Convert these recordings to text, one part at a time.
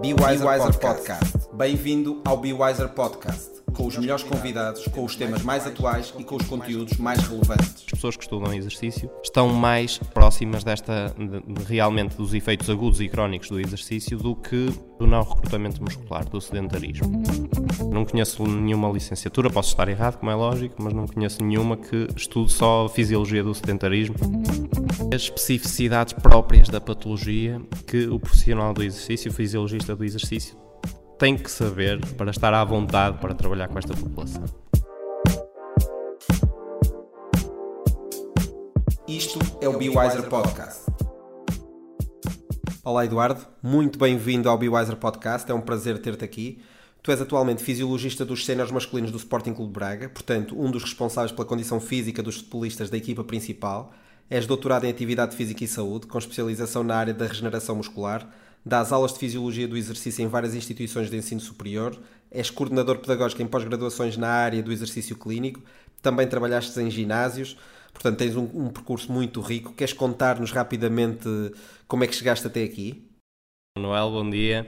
Be Wiser, Be Wiser Podcast. Podcast. Bem-vindo ao Be Wiser Podcast, com os melhores convidados, com os temas mais atuais e com os conteúdos mais relevantes. As pessoas que estudam exercício estão mais próximas desta de, realmente dos efeitos agudos e crónicos do exercício do que do não recrutamento muscular, do sedentarismo. Não conheço nenhuma licenciatura, posso estar errado, como é lógico, mas não conheço nenhuma que estude só a fisiologia do sedentarismo as especificidades próprias da patologia que o profissional do exercício, o fisiologista do exercício, tem que saber para estar à vontade para trabalhar com esta população. Isto é o Be Wiser Podcast. Olá Eduardo, muito bem-vindo ao Be Wiser Podcast, é um prazer ter-te aqui. Tu és atualmente fisiologista dos séniores masculinos do Sporting Clube Braga, portanto, um dos responsáveis pela condição física dos futebolistas da equipa principal És doutorado em Atividade Física e Saúde, com especialização na área da regeneração muscular. Dás aulas de Fisiologia do Exercício em várias instituições de ensino superior. És coordenador pedagógico em pós-graduações na área do exercício clínico. Também trabalhaste em ginásios. Portanto, tens um, um percurso muito rico. Queres contar-nos rapidamente como é que chegaste até aqui? Manuel, bom dia.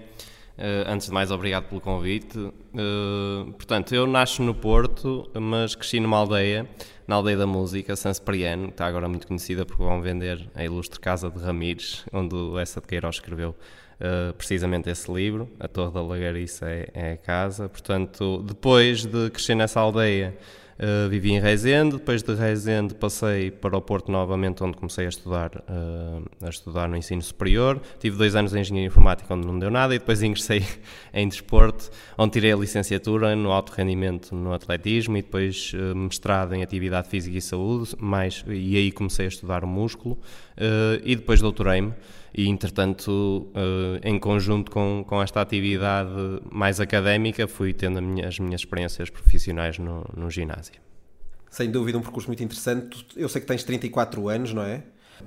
Uh, antes de mais, obrigado pelo convite. Uh, portanto, eu nasço no Porto, mas cresci numa aldeia, na aldeia da música, San Cipriano, que está agora muito conhecida porque vão vender a ilustre Casa de Ramires, onde Essa de Queiroz escreveu uh, precisamente esse livro. A Torre da Lagariça é, é a casa. Portanto, depois de crescer nessa aldeia, Uh, vivi em Rezende, depois de Rezende passei para o Porto novamente, onde comecei a estudar, uh, a estudar no ensino superior. Tive dois anos em Engenharia Informática, onde não deu nada, e depois ingressei em Desporto, onde tirei a licenciatura no alto rendimento no atletismo e depois uh, mestrado em Atividade Física e Saúde, mais, e aí comecei a estudar o músculo, e depois doutorei-me e entretanto em conjunto com, com esta atividade mais académica fui tendo minha, as minhas experiências profissionais no, no ginásio sem dúvida um percurso muito interessante. Eu sei que tens 34 anos, não é?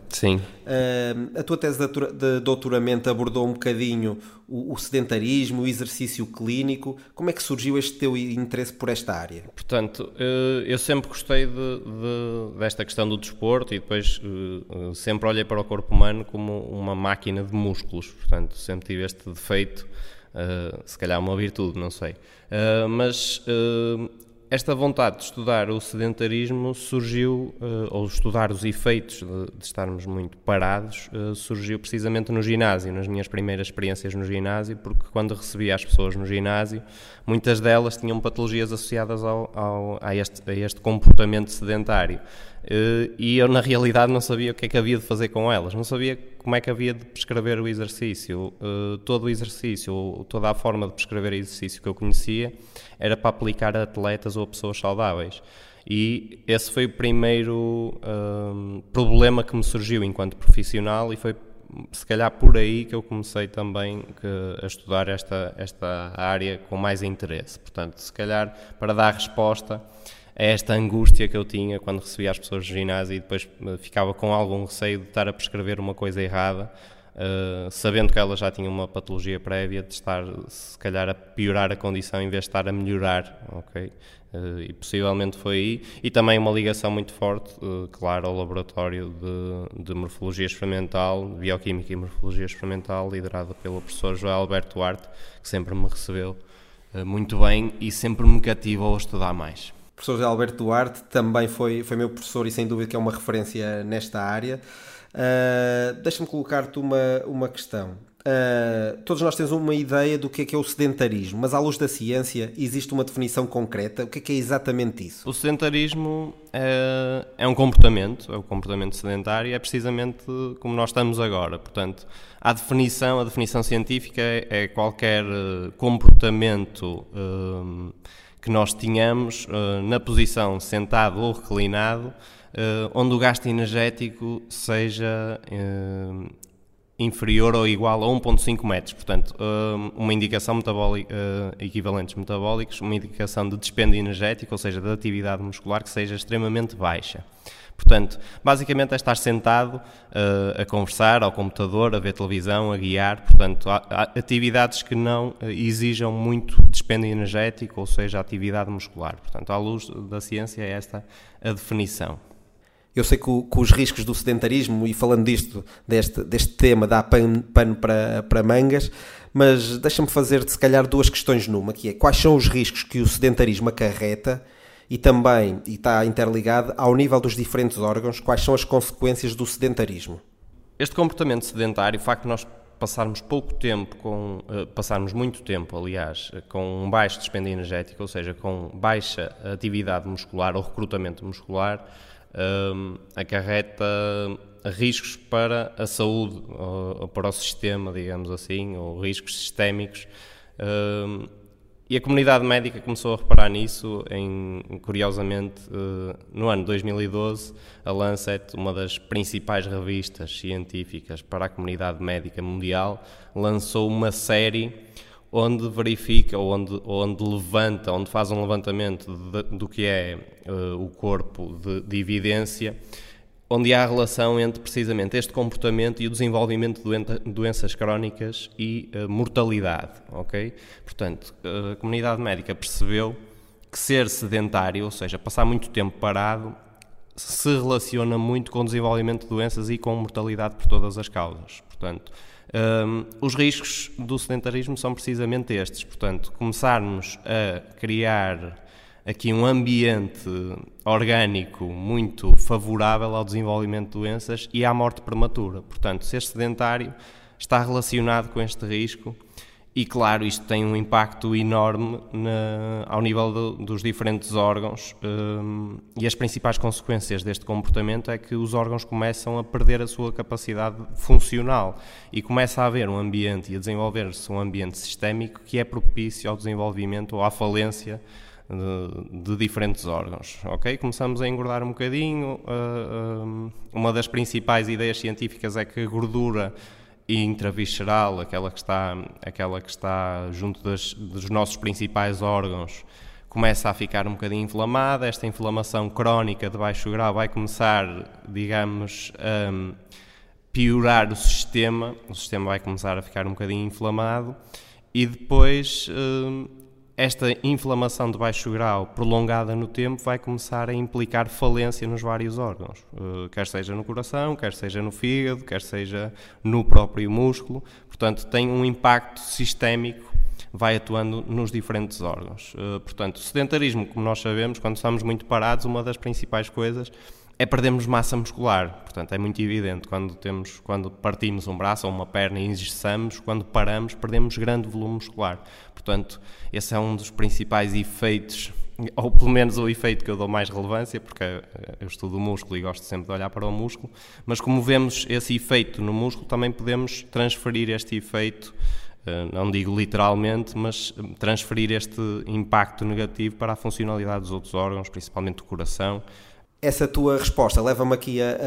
Sim. Uh, a tua tese de doutoramento abordou um bocadinho o, o, sedentarismo, o exercício clínico. Como é que surgiu este teu interesse por esta área? Portanto, eh, eu sempre gostei de, de, desta questão do desporto e depois eh, sempre olhei para o corpo humano como uma máquina de músculos. Portanto, sempre tive este defeito. Uh, se calhar uma virtude, não sei. Uh, mas uh, esta vontade de estudar o sedentarismo surgiu, uh, ou estudar os efeitos de, de estarmos muito parados, uh, surgiu precisamente no ginásio, nas minhas primeiras experiências no ginásio, porque quando recebia as pessoas no ginásio, muitas delas tinham patologias associadas ao, ao a, este, a este comportamento sedentário. Uh, e eu, na realidade, não sabia o que é que havia de fazer com elas, não sabia como é que havia de prescrever o exercício. todo o exercício, toda a forma de prescrever exercício que eu conhecia era para aplicar a atletas ou a pessoas saudáveis. E esse foi o primeiro um, problema que me surgiu enquanto profissional e foi se calhar por aí que eu comecei também que, a estudar esta, esta área com mais interesse. Portanto, se calhar para dar resposta a esta angústia que eu tinha quando recebia as pessoas do ginásio e depois eh, ficava com algum receio de estar a prescrever uma coisa errada, Uh, sabendo que ela já tinha uma patologia prévia de estar, se calhar, a piorar a condição em vez de estar a melhorar, ok? Uh, e possivelmente foi aí. E também uma ligação muito forte, uh, claro, ao laboratório de, de, morfologia experimental, bioquímica e morfologia experimental, liderado pelo professor João Alberto Duarte, que sempre me recebeu muito bem e sempre me cativou a estudar mais. Professor José Alberto Duarte também foi, foi meu professor e sem dúvida que é uma referência nesta área. Uh, Deixa-me colocar-te uma, uma questão. Uh, todos nós temos uma ideia do que é que é o sedentarismo, mas à luz da ciência existe uma definição concreta. O que é que é exatamente isso? O sedentarismo é, é um comportamento, é o comportamento sedentário, é precisamente como nós estamos agora. Portanto, a definição, a definição científica é, é qualquer eh, comportamento uh, que nós tenhamos uh, na posição sentado ou reclinado uh, onde o gasto energético seja uh, inferior ou igual a 1,5 metros. Portanto, uma indicação metabólica, equivalentes metabólicos, uma indicação de dispêndio energético, ou seja, de atividade muscular que seja extremamente baixa. Portanto, basicamente é estar sentado uh, a conversar ao computador, a ver televisão, a guiar. Portanto, há, há atividades que não exijam muito dispêndio energético, ou seja, atividade muscular. Portanto, à luz da ciência, é esta a definição. Eu sei que, que, os riscos do sedentarismo, e falando disto, deste, deste tema, dá pano, pano para, para mangas, mas deixa-me fazer-te se calhar duas questões numa, que é quais são os riscos que o sedentarismo acarreta e também, e está interligado, ao nível dos diferentes órgãos, quais são as consequências do sedentarismo? Este comportamento sedentário, o facto de nós passarmos pouco tempo com uh, passarmos muito tempo, aliás, com um baixo dispêndio energético, ou seja, com baixa atividade muscular ou recrutamento muscular, uh, acarreta riscos para a saúde ou, ou, para o sistema, digamos assim, ou riscos sistémicos. Uh, e a comunidade médica começou a reparar nisso, em, curiosamente, eh, no ano 2012, a Lancet, uma das principais revistas científicas para a comunidade médica mundial, lançou uma série onde verifica, onde, onde levanta, onde faz um levantamento de, do que é uh, o corpo de, de evidência onde há relação entre precisamente este comportamento e o desenvolvimento de doenças crónicas e uh, mortalidade, ok? Portanto, a comunidade médica percebeu que ser sedentário, ou seja, passar muito tempo parado, se relaciona muito com o desenvolvimento de doenças e com mortalidade por todas as causas. Portanto, um, ehm, os riscos do sedentarismo são precisamente estes. Portanto, começarmos a criar aqui um ambiente orgânico muito favorável ao desenvolvimento de doenças e à morte prematura. Portanto, ser sedentário está relacionado com este risco e, claro, isto tem um impacto enorme na, ao nível do, dos diferentes órgãos um, e as principais consequências deste comportamento é que os órgãos começam a perder a sua capacidade funcional e começa a haver um ambiente e a desenvolver-se um ambiente sistémico que é propício ao desenvolvimento ou à falência de, de, diferentes órgãos. Ok? Começamos a engordar um bocadinho. Uh, uma das principais ideias científicas é que a gordura intravisceral, aquela que está, aquela que está junto das, dos nossos principais órgãos, começa a ficar um bocadinho inflamada. Esta inflamação crónica de baixo grau vai começar, digamos, a piorar o sistema. O sistema vai começar a ficar um bocadinho inflamado e depois uh, esta inflamação de baixo grau prolongada no tempo vai começar a implicar falência nos vários órgãos, eh, quer seja no coração, quer seja no fígado, quer seja no próprio músculo. Portanto, tem um impacto sistémico, vai atuando nos diferentes órgãos. Eh, portanto, sedentarismo, como nós sabemos, quando estamos muito parados, uma das principais coisas é perdermos massa muscular. Portanto, é muito evidente quando temos, quando partimos um braço ou uma perna e engessamos, quando paramos, perdemos grande volume muscular. Portanto, esse é um dos principais efeitos, ou pelo menos o efeito que eu dou mais relevância, porque eu estudo o músculo e gosto sempre de olhar para o músculo, mas como vemos esse efeito no músculo, também podemos transferir este efeito eh, não digo literalmente, mas transferir este impacto negativo para a funcionalidade dos outros órgãos, principalmente do coração essa tua resposta leva-me aqui a,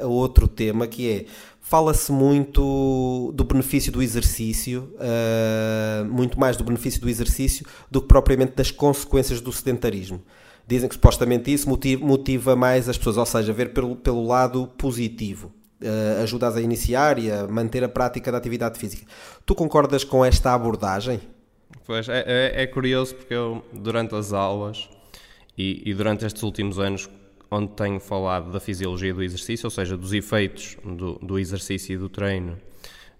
a, a, outro tema que é fala-se muito do benefício do exercício, uh, muito mais do benefício do exercício do que propriamente das consequências do sedentarismo. Dizem que supostamente isso motiva, motiva mais as pessoas, ou seja, ver pelo, pelo lado positivo. Uh, ajudas a iniciar e a manter a prática da atividade física. Tu concordas com esta abordagem? Pois, é, é, é curioso porque eu, durante as aulas e, e durante estes últimos anos, onde tenho falado da fisiologia do exercício, ou seja, dos efeitos do, do exercício e do treino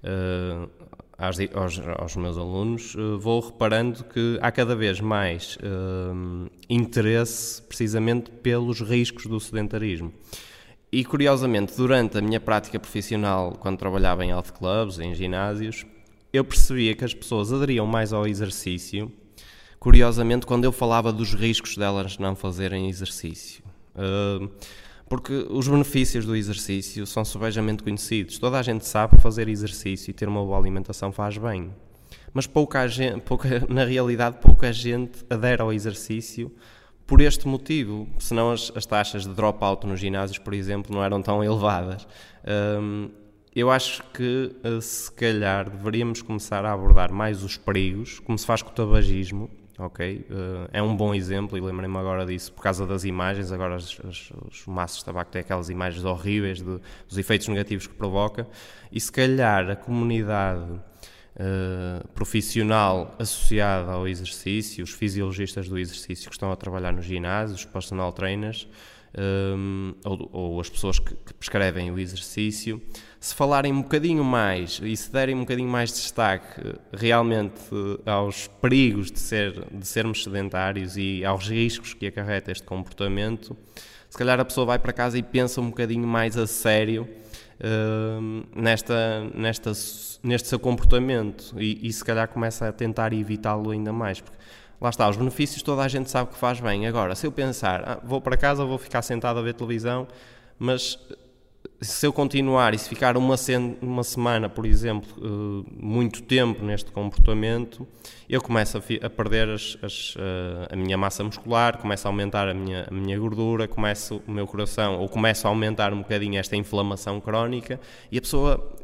uh, aos, aos, meus alunos, uh, vou reparando que há cada vez mais uh, interesse precisamente pelos riscos do sedentarismo. E curiosamente, durante a minha prática profissional, quando trabalhava em health clubs, em ginásios, eu percebia que as pessoas aderiam mais ao exercício, curiosamente, quando eu falava dos riscos delas não fazerem exercício porque os benefícios do exercício são subejamente conhecidos. Toda a gente sabe que fazer exercício e ter uma boa alimentação faz bem. Mas pouca gente, pouca, na realidade, pouca gente adere ao exercício por este motivo. Senão as, as taxas de dropout nos ginásios, por exemplo, não eram tão elevadas. Eu acho que, eh, se calhar, deveríamos começar a abordar mais os perigos, como se faz com o tabagismo, ok? Uh, é um bom exemplo e lembrei-me agora disso por causa das imagens. Agora as, as, os maços de tabaco têm aquelas imagens horríveis de, dos efeitos negativos que provoca e se calhar a comunidade uh, profissional associada ao exercício, os fisiologistas do exercício que estão a trabalhar nos ginásios, os personal trainers, um, ou, ou, as pessoas que, que, prescrevem o exercício, se falarem um bocadinho mais e se derem um bocadinho mais de destaque realmente aos perigos de, ser, de sermos sedentários e aos riscos que acarreta este comportamento, se calhar a pessoa vai para casa e pensa um bocadinho mais a sério uh, nesta, nesta, neste seu comportamento e, e se calhar começa a tentar evitá-lo ainda mais. Porque lá está, os benefícios toda a gente sabe que faz bem. Agora, se eu pensar, ah, vou para casa, vou ficar sentado a ver televisão, mas se eu continuar e se ficar uma, uma semana, por exemplo, uh, muito tempo neste comportamento, eu começo a, a perder as, as, uh, a minha massa muscular, começo a aumentar a minha, a minha gordura, começo o meu coração, ou começo a aumentar um bocadinho esta inflamação crónica, e a pessoa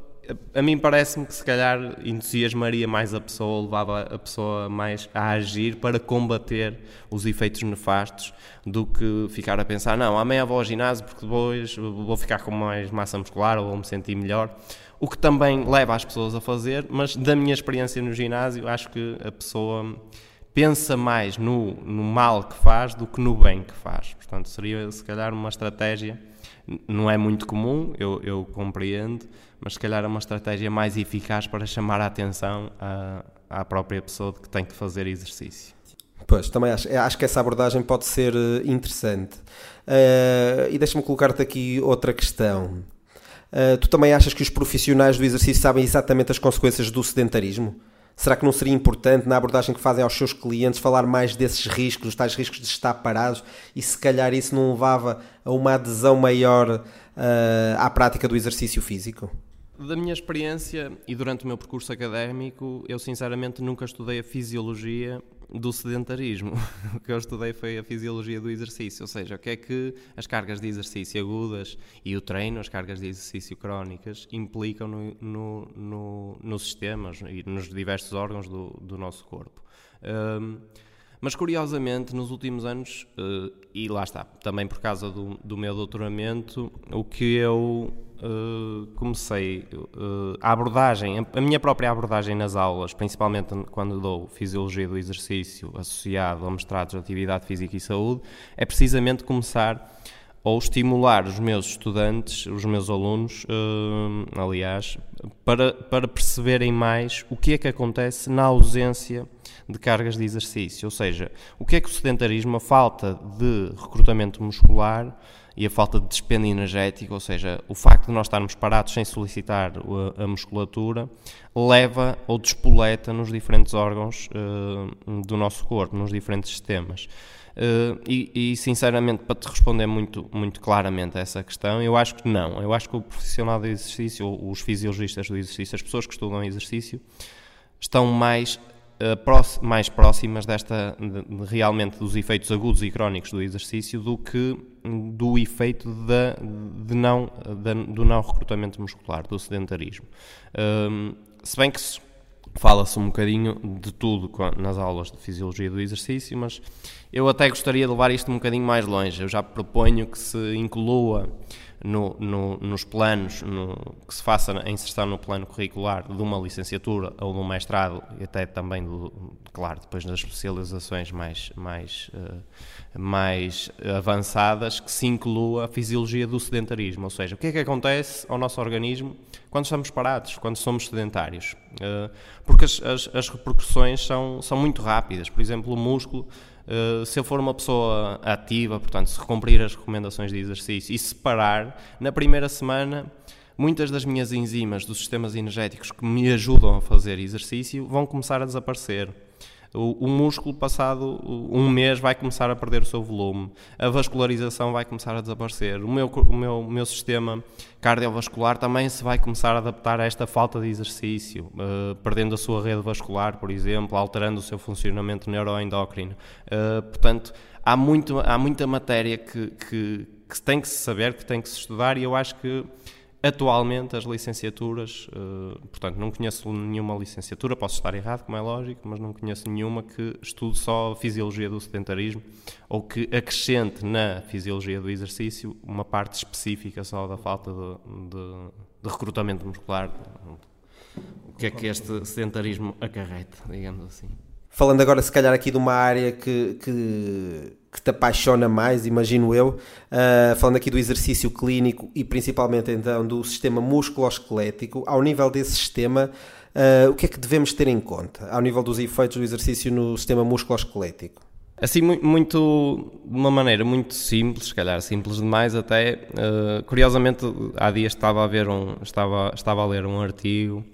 a mim parece-me que se calhar entusiasmaria mais a pessoa, levava a pessoa mais a agir para combater os efeitos nefastos do que ficar a pensar, não, amanhã vou ao ginásio porque depois vou ficar com mais massa muscular ou vou me sentir melhor. O que também leva as pessoas a fazer, mas da minha experiência no ginásio, acho que a pessoa pensa mais no, no mal que faz do que no bem que faz. Portanto, seria se calhar uma estratégia, não é muito comum, eu, eu compreendo, mas se calhar é uma estratégia mais eficaz para chamar a atenção à, à própria pessoa de que tem que fazer exercício. Pois, também acho, acho que essa abordagem pode ser eh, interessante. Uh, e deixa-me colocar-te aqui outra questão. Uh, tu também achas que os profissionais do exercício sabem exatamente as consequências do sedentarismo? Será que não seria importante na abordagem que fazem aos seus clientes falar mais desses riscos, dos tais riscos de estar parados e se calhar isso não levava a uma adesão maior uh, à prática do exercício físico? Da minha experiência e durante o meu percurso académico, eu sinceramente nunca estudei a fisiologia do sedentarismo. O que eu estudei foi a fisiologia do exercício, ou seja, o que é que as cargas de exercício agudas e o treino, as cargas de exercício crónicas, implicam no, no, no, nos sistemas e nos diversos órgãos do, do nosso corpo. Um, mas curiosamente, nos últimos anos, uh, e lá está, também por causa do, do meu doutoramento, o que eu uh, comecei uh, a abordagem, a minha própria abordagem nas aulas, principalmente quando dou fisiologia do exercício associado a mestrados de atividade física e saúde, é precisamente começar ou estimular os meus estudantes, os meus alunos, uh, aliás, para, para perceberem mais o que é que acontece na ausência de cargas de exercício, ou seja, o que é que o sedentarismo, a falta de recrutamento muscular, e a falta de dispêndio energético, ou seja, o facto de nós estarmos parados sem solicitar a, musculatura, leva ou despoleta nos diferentes órgãos uh, do nosso corpo, nos diferentes sistemas. Uh, e, e, sinceramente, para te responder muito, muito claramente a essa questão, eu acho que não. Eu acho que o profissional do exercício, os fisiologistas do exercício, as pessoas que estudam exercício, estão mais uh, mais próximas desta de, de, realmente dos efeitos agudos e crónicos do exercício do que do efeito da, de não, do não recrutamento muscular, do sedentarismo. Um, se bem que fala-se um bocadinho de tudo nas aulas de fisiologia do exercício, mas eu até gostaria de levar isto um bocadinho mais longe. Eu já proponho que se inclua no, no, nos planos, no, que se faça a inserção no plano curricular de uma licenciatura ou de um mestrado e até também, do, claro, depois das especializações mais, mais, uh, mais avançadas, que se inclua a fisiologia do sedentarismo, ou seja, o que é que acontece ao nosso organismo quando estamos parados, quando somos sedentários. Uh, porque as, as, as repercussões são, são muito rápidas, por exemplo, o músculo eh, se eu for uma pessoa ativa, portanto, se cumprir as recomendações de exercício e separar, na primeira semana, muitas das minhas enzimas dos sistemas energéticos que me ajudam a fazer exercício vão começar a desaparecer o, o, músculo, passado um mês, vai começar a perder o seu volume, a vascularização vai começar a desaparecer, o meu, o meu, o meu sistema cardiovascular também se vai começar a adaptar a esta falta de exercício, uh, perdendo a sua rede vascular, por exemplo, alterando o seu funcionamento neuroendócrino. Uh, portanto, há, muito, há muita matéria que, que, que tem que se saber, que tem que se estudar, e eu acho que Atualmente, as licenciaturas, uh, portanto, não conheço nenhuma licenciatura, posso estar errado, como é lógico, mas não conheço nenhuma que estude só a fisiologia do sedentarismo ou que acrescente na fisiologia do exercício uma parte específica só da falta de, de, de recrutamento muscular. O que é que este sedentarismo acarreta, digamos assim? Falando agora, se calhar, aqui de uma área que, que, que te apaixona mais, imagino eu, uh, falando aqui do exercício clínico e principalmente então do sistema musculoesquelético, ao nível desse sistema, uh, o que é que devemos ter em conta, ao nível dos efeitos do exercício no sistema musculoesquelético? Assim, muito, de uma maneira muito simples, se calhar simples demais até, uh, curiosamente há dias estava a, ver um, estava, estava a ler um artigo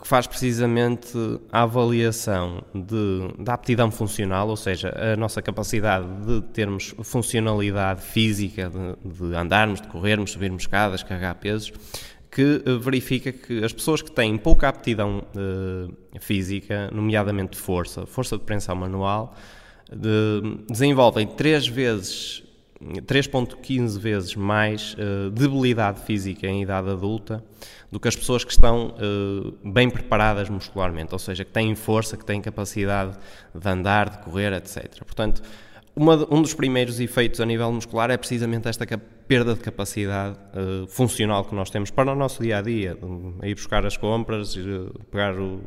que faz precisamente a avaliação de, da aptidão funcional, ou seja, a nossa capacidade de termos funcionalidade física, de, de andarmos, de corrermos, subirmos escadas, carregar pesos, que eh, verifica que as pessoas que têm pouca aptidão uh, física, nomeadamente força, força de preensão manual, de, desenvolvem três vezes 3.15 vezes mais uh, debilidade física em idade adulta do que as pessoas que estão uh, bem preparadas muscularmente, ou seja, que têm força, que têm capacidade de andar, de correr, etc. Portanto, uma, um dos primeiros efeitos a nível muscular é precisamente esta perda de capacidade uh, funcional que nós temos para o nosso dia a dia, ir buscar as compras, pegar o,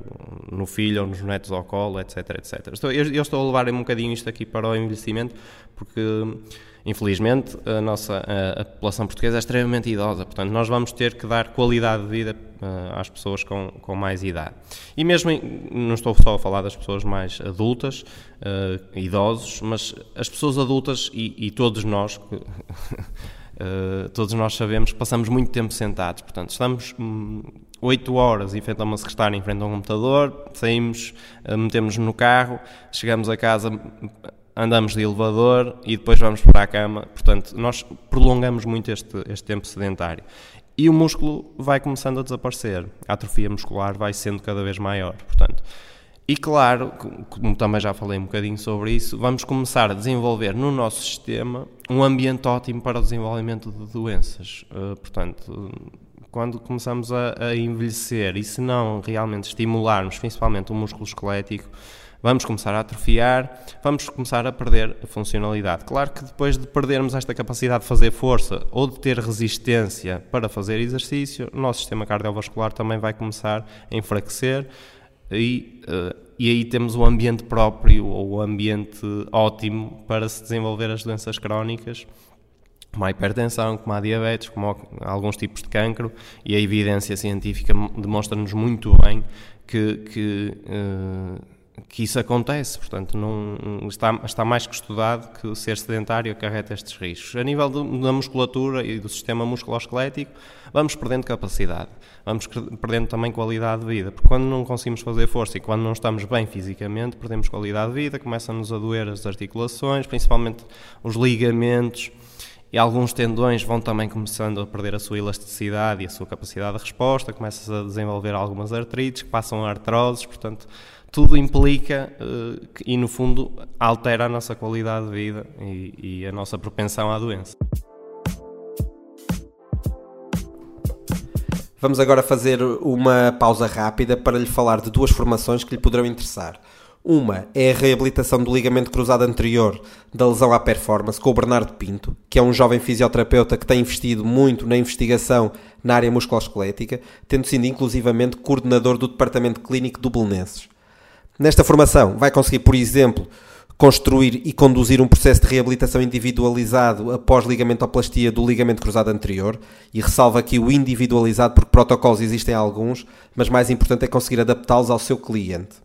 no filho ou nos netos ao colo, etc. etc. Estou, eu, eu, estou a levar um bocadinho isto aqui para o envelhecimento porque Infelizmente, a nossa a, a, população portuguesa é extremamente idosa, portanto, nós vamos ter que dar qualidade de vida uh, às pessoas com, com mais idade. E mesmo, em, não estou só a falar das pessoas mais adultas, uh, idosos, mas as pessoas adultas e, e todos nós, uh, todos nós sabemos que passamos muito tempo sentados, portanto, estamos. Hum, 8 horas em frente a uma secretária, em frente a um computador, saímos, metemos-nos no carro, chegamos a casa, andamos de elevador e depois vamos para a cama. Portanto, nós prolongamos muito este, este tempo sedentário. E o músculo vai começando a desaparecer. A atrofia muscular vai sendo cada vez maior. Portanto, e claro, como também já falei um bocadinho sobre isso, vamos começar a desenvolver no nosso sistema um ambiente ótimo para o desenvolvimento de doenças. Uh, portanto, quando começamos a, a envelhecer e se não realmente estimularmos, principalmente o músculo esquelético, vamos começar a atrofiar, vamos começar a perder a funcionalidade. Claro que depois de perdermos esta capacidade de fazer força ou de ter resistência para fazer exercício, o nosso sistema cardiovascular também vai começar a enfraquecer e, uh, e aí temos o ambiente próprio ou o ambiente ótimo para se desenvolver as doenças crónicas como a hipertensão, como a diabetes, como alguns tipos de cancro, e a evidência científica demonstra-nos muito bem que, que uh, que isso acontece, portanto, não, está, está mais que estudado que ser sedentário acarreta estes riscos. A nível da musculatura e do sistema musculoesquelético, vamos perdendo capacidade, vamos perdendo também qualidade de vida, porque quando não conseguimos fazer força e quando não estamos bem fisicamente, perdemos qualidade de vida, começam-nos a doer as articulações, principalmente os ligamentos, e alguns tendões vão também começando a perder a sua elasticidade e a sua capacidade de resposta, começam a desenvolver algumas artrites que passam a artroses, portanto, tudo implica uh, e, no fundo, altera a nossa qualidade de vida e, e a nossa propensão à doença. Vamos agora fazer uma pausa rápida para lhe falar de duas formações que lhe poderão interessar. Uma é a reabilitação do ligamento cruzado anterior da lesão à performance com o Bernardo Pinto, que é um jovem fisioterapeuta que tem investido muito na investigação na área musculoesquelética, tendo sido inclusivamente coordenador do departamento clínico do Belenenses. Nesta formação, vai conseguir, por exemplo, construir e conduzir um processo de reabilitação individualizado após ligamentoplastia do ligamento cruzado anterior, e ressalva aqui o individualizado porque protocolos existem alguns, mas mais importante é conseguir adaptá-los ao seu cliente.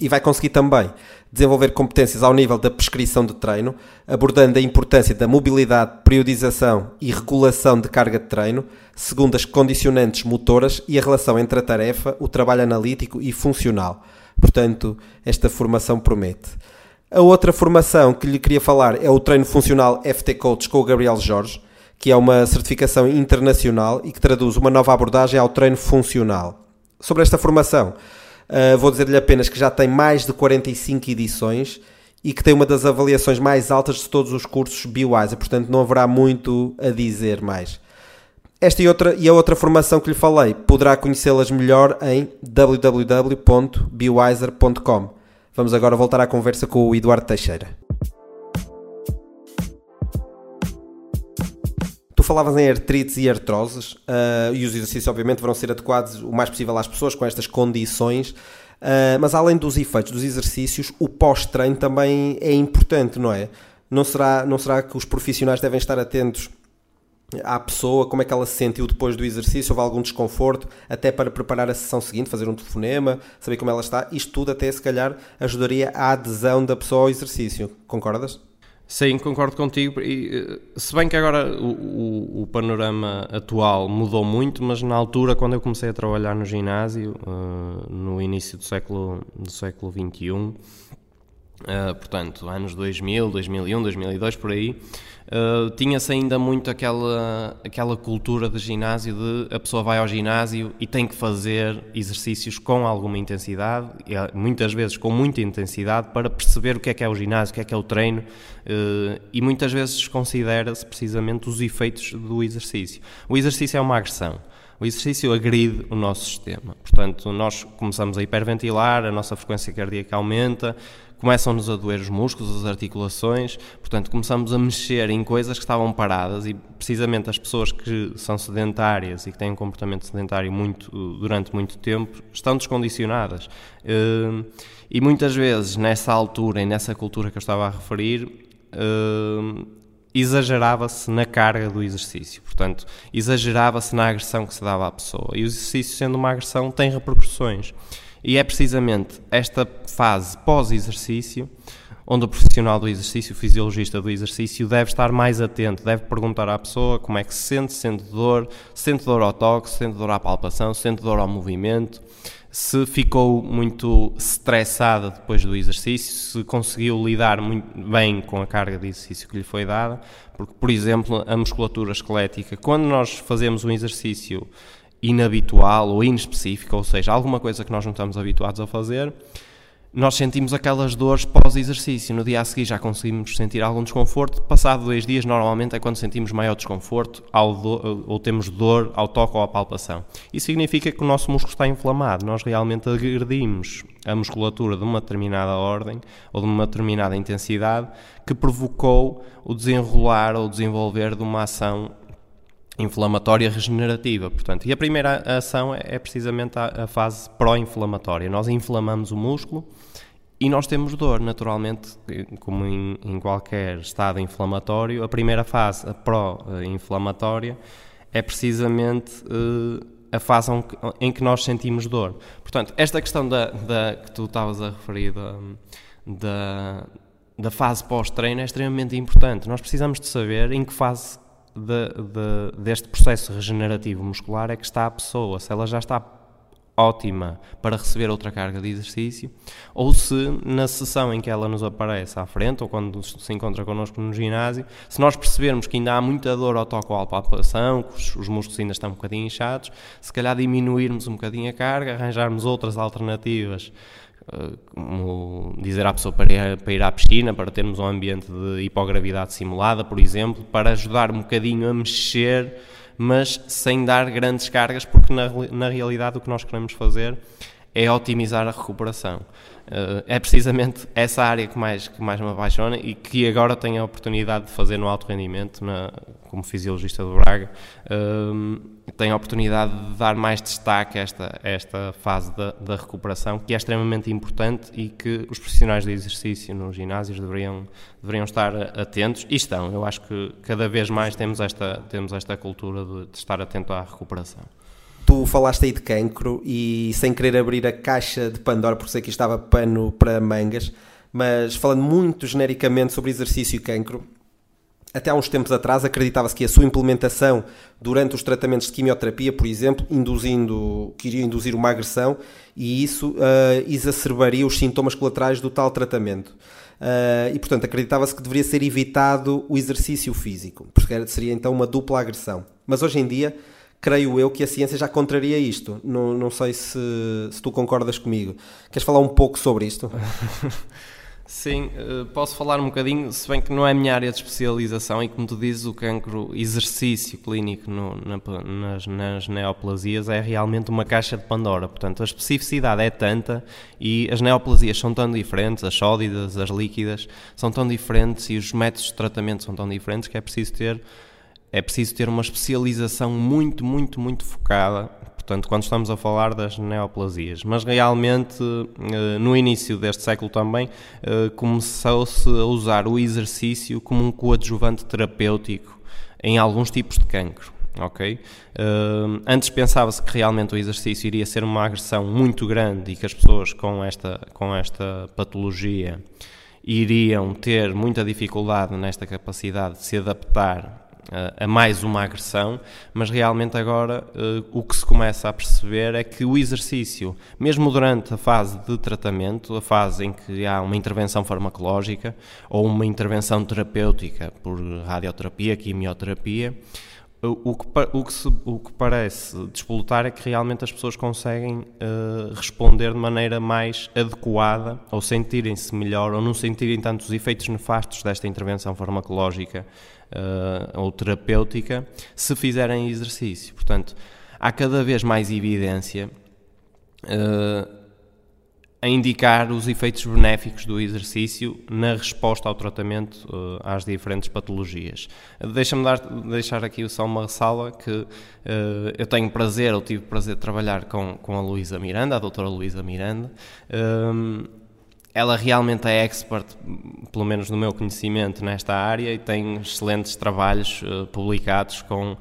E vai conseguir também desenvolver competências ao nível da prescrição de treino, abordando a importância da mobilidade, periodização e regulação de carga de treino, segundo as condicionantes motoras e a relação entre a tarefa, o trabalho analítico e funcional Portanto, esta formação promete. A outra formação que lhe queria falar é o treino funcional FT Coach com o Gabriel Jorge, que é uma certificação internacional e que traduz uma nova abordagem ao treino funcional. Sobre esta formação, uh, vou dizer-lhe apenas que já tem mais de 45 edições e que tem uma das avaliações mais altas de todos os cursos BioWise, portanto não haverá muito a dizer mais. Esta e, outra, e a outra formação que lhe falei poderá conhecê-las melhor em www.bewiser.com. Vamos agora voltar à conversa com o Eduardo Teixeira. Tu falavas em artrites e artroses uh, e os exercícios obviamente vão ser adequados o mais possível às pessoas com estas condições. Uh, mas além dos efeitos dos exercícios, o pós-treino também é importante, não é? Não será, não será que os profissionais devem estar atentos à pessoa, como é que ela se sentiu depois do exercício, houve algum desconforto, até para preparar a sessão seguinte, fazer um telefonema, saber como ela está, isto tudo até se calhar ajudaria à adesão da pessoa ao exercício. Concordas? Sim, concordo contigo. E, eh, se bem que agora o, o, o, panorama atual mudou muito, mas na altura, quando eu comecei a trabalhar no ginásio, uh, no início do século, do século XXI, uh, portanto, anos 2000, 2001, 2002, por aí, Uh, tinha-se ainda muito aquela, aquela cultura de ginásio de a pessoa vai ao ginásio e tem que fazer exercícios com alguma intensidade, e, ah, muitas vezes com muita intensidade, para perceber o que é que é o ginásio, o que é que é o treino, uh, e muitas vezes desconsidera-se precisamente os efeitos do exercício. O exercício é uma agressão. O exercício agride o nosso sistema. Portanto, nós começamos a hiperventilar, a nossa frequência cardíaca aumenta, começam-nos a doer os músculos, as articulações, portanto começamos a mexer em coisas que estavam paradas e precisamente as pessoas que são sedentárias e que têm um comportamento sedentário muito, durante muito tempo estão descondicionadas. Eh, e muitas vezes nessa altura e nessa cultura que eu estava a referir, eh, exagerava-se na carga do exercício, portanto, exagerava-se na agressão que se dava à pessoa. E o exercício, sendo uma agressão, tem repercussões. E é precisamente esta fase pós-exercício onde o profissional do exercício, o fisiologista do exercício, deve estar mais atento, deve perguntar à pessoa como é que se sente, se sente dor, se sente dor ao toque, se sente dor à palpação, se sente dor ao movimento, se ficou muito estressada depois do exercício, se conseguiu lidar muito bem com a carga de exercício que lhe foi dada, porque, por exemplo, a musculatura esquelética, quando nós fazemos um exercício inabitual ou inespecífica, ou seja, alguma coisa que nós não estamos habituados a fazer, nós sentimos aquelas dores pós-exercício. No dia a seguir já conseguimos sentir algum desconforto. Passado dois dias, normalmente é quando sentimos maior desconforto do, ou temos dor ao toque ou à palpação. Isso significa que o nosso músculo está inflamado. Nós realmente agredimos a musculatura de uma determinada ordem ou de uma determinada intensidade que provocou o desenrolar ou desenvolver de uma ação inflamatória regenerativa, portanto, e a primeira ação é, é precisamente a, a fase pró-inflamatória. Nós inflamamos o músculo e nós temos dor, naturalmente, como em, em qualquer estado inflamatório. A primeira fase, a pró-inflamatória, é precisamente uh, a fase em que nós sentimos dor. Portanto, esta questão da, da que tu estavas a referir da, da, da fase pós-treino é extremamente importante. Nós precisamos de saber em que fase de, de, deste processo regenerativo muscular é que está a pessoa, se ela já está ótima para receber outra carga de exercício, ou se na sessão em que ela nos aparece à frente, ou quando se encontra connosco no ginásio, se nós percebermos que ainda há muita dor ao toque ou à palpação, que os, os músculos ainda estão um bocadinho inchados, se calhar diminuirmos um bocadinho a carga, arranjarmos outras alternativas como dizer à pessoa para ir, para ir à piscina, para termos um ambiente de hipogravidade simulada, por exemplo, para ajudar um bocadinho a mexer, mas sem dar grandes cargas, porque na, na realidade o que nós queremos fazer é otimizar a recuperação. Uh, é precisamente essa área que mais, que mais me apaixona e que agora tenho a oportunidade de fazer no alto rendimento, na, como fisiologista do Braga. Uh, tenho a oportunidade de dar mais destaque a esta, esta fase da, da, recuperação, que é extremamente importante e que os profissionais de exercício nos ginásios deveriam, deveriam estar atentos e estão. Eu acho que cada vez mais temos esta, temos esta cultura de, de estar atento à recuperação. Tu falaste aí de cancro e sem querer abrir a caixa de Pandora, porque sei que estava pano para mangas, mas falando muito genericamente sobre exercício e cancro, até há uns tempos atrás acreditava-se que a sua implementação durante os tratamentos de quimioterapia, por exemplo, induzindo, que iria induzir uma agressão e isso uh, exacerbaria os sintomas colaterais do tal tratamento. Uh, e, portanto, acreditava-se que deveria ser evitado o exercício físico, porque seria então uma dupla agressão. Mas hoje em dia creio eu que a ciência já contraria isto. Não, não sei se, se tu concordas comigo. Queres falar um pouco sobre isto? Sim, eh, posso falar um bocadinho, se bem que não é a minha área de especialização e como tu dizes, o cancro exercício clínico no, na, nas, nas, neoplasias é realmente uma caixa de Pandora, portanto a especificidade é tanta e as neoplasias são tão diferentes, as sólidas, as líquidas, são tão diferentes e os métodos de tratamento são tão diferentes que é preciso ter é preciso ter uma especialização muito, muito, muito focada. portanto, quando estamos a falar das neoplasias. Mas realmente, no início deste século também, começou-se a usar o exercício como um coadjuvante terapêutico em alguns tipos de cancro ok? Uh, antes pensava-se que realmente o exercício iria ser uma agressão muito grande e que as pessoas com esta, com esta patologia iriam ter muita dificuldade nesta capacidade de se adaptar a mais uma agressão, mas realmente agora uh, o que se começa a perceber é que o exercício, mesmo durante a fase de tratamento, a fase em que há uma intervenção farmacológica ou uma intervenção terapêutica por radioterapia, quimioterapia, o que, o, que se, o que parece despolutar é que realmente as pessoas conseguem uh, responder de maneira mais adequada ou sentirem-se melhor ou não sentirem tantos efeitos nefastos desta intervenção farmacológica uh, ou terapêutica se fizerem exercício. Portanto, há cada vez mais evidência uh, a indicar os efeitos benéficos do exercício na resposta ao tratamento uh, às diferentes patologias. Deixa-me deixar aqui só uma ressalva que uh, eu tenho prazer, eu tive prazer de trabalhar com, com a Luísa Miranda, a doutora Luísa Miranda. Ela realmente é expert, pelo menos no meu conhecimento, nesta área e tem excelentes trabalhos uh, publicados com uh,